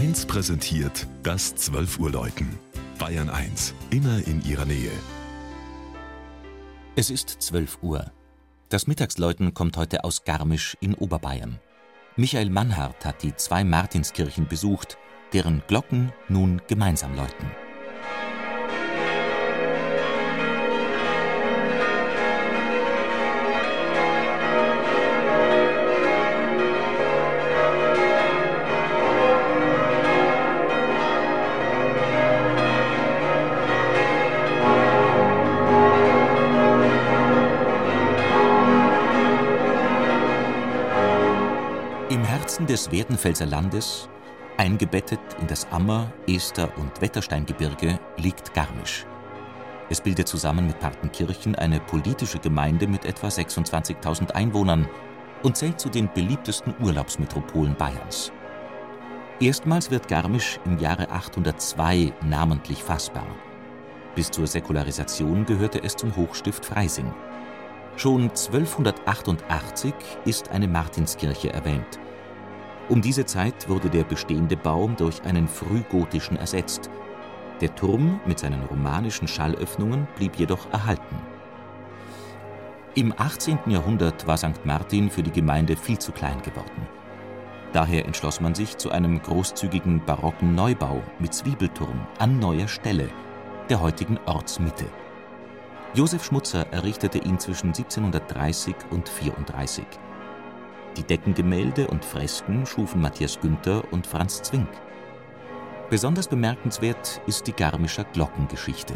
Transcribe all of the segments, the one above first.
1 präsentiert das 12 Uhr Läuten. Bayern 1, immer in ihrer Nähe. Es ist 12 Uhr. Das Mittagsläuten kommt heute aus Garmisch in Oberbayern. Michael Mannhardt hat die zwei Martinskirchen besucht, deren Glocken nun gemeinsam läuten. Herzen des Werdenfelser Landes, eingebettet in das Ammer-, Ester- und Wettersteingebirge, liegt Garmisch. Es bildet zusammen mit Partenkirchen eine politische Gemeinde mit etwa 26.000 Einwohnern und zählt zu den beliebtesten Urlaubsmetropolen Bayerns. Erstmals wird Garmisch im Jahre 802 namentlich fassbar. Bis zur Säkularisation gehörte es zum Hochstift Freising. Schon 1288 ist eine Martinskirche erwähnt. Um diese Zeit wurde der bestehende Bau durch einen frühgotischen ersetzt. Der Turm mit seinen romanischen Schallöffnungen blieb jedoch erhalten. Im 18. Jahrhundert war St. Martin für die Gemeinde viel zu klein geworden. Daher entschloss man sich zu einem großzügigen barocken Neubau mit Zwiebelturm an neuer Stelle, der heutigen Ortsmitte. Josef Schmutzer errichtete ihn zwischen 1730 und 34. Die Deckengemälde und Fresken schufen Matthias Günther und Franz Zwink. Besonders bemerkenswert ist die Garmischer Glockengeschichte.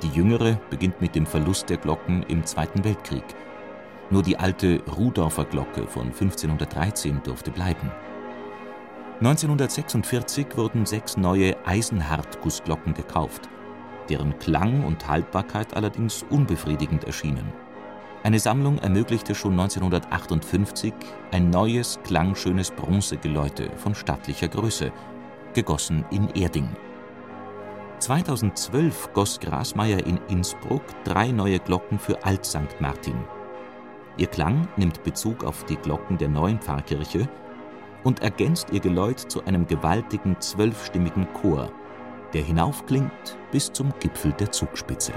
Die jüngere beginnt mit dem Verlust der Glocken im Zweiten Weltkrieg. Nur die alte Rudorfer Glocke von 1513 durfte bleiben. 1946 wurden sechs neue Eisenhartgussglocken gekauft deren Klang und Haltbarkeit allerdings unbefriedigend erschienen. Eine Sammlung ermöglichte schon 1958 ein neues, klangschönes Bronzegeläute von stattlicher Größe, gegossen in Erding. 2012 goss Grasmeier in Innsbruck drei neue Glocken für Alt St. Martin. Ihr Klang nimmt Bezug auf die Glocken der neuen Pfarrkirche und ergänzt ihr Geläut zu einem gewaltigen zwölfstimmigen Chor, der hinaufklingt bis zum Gipfel der Zugspitze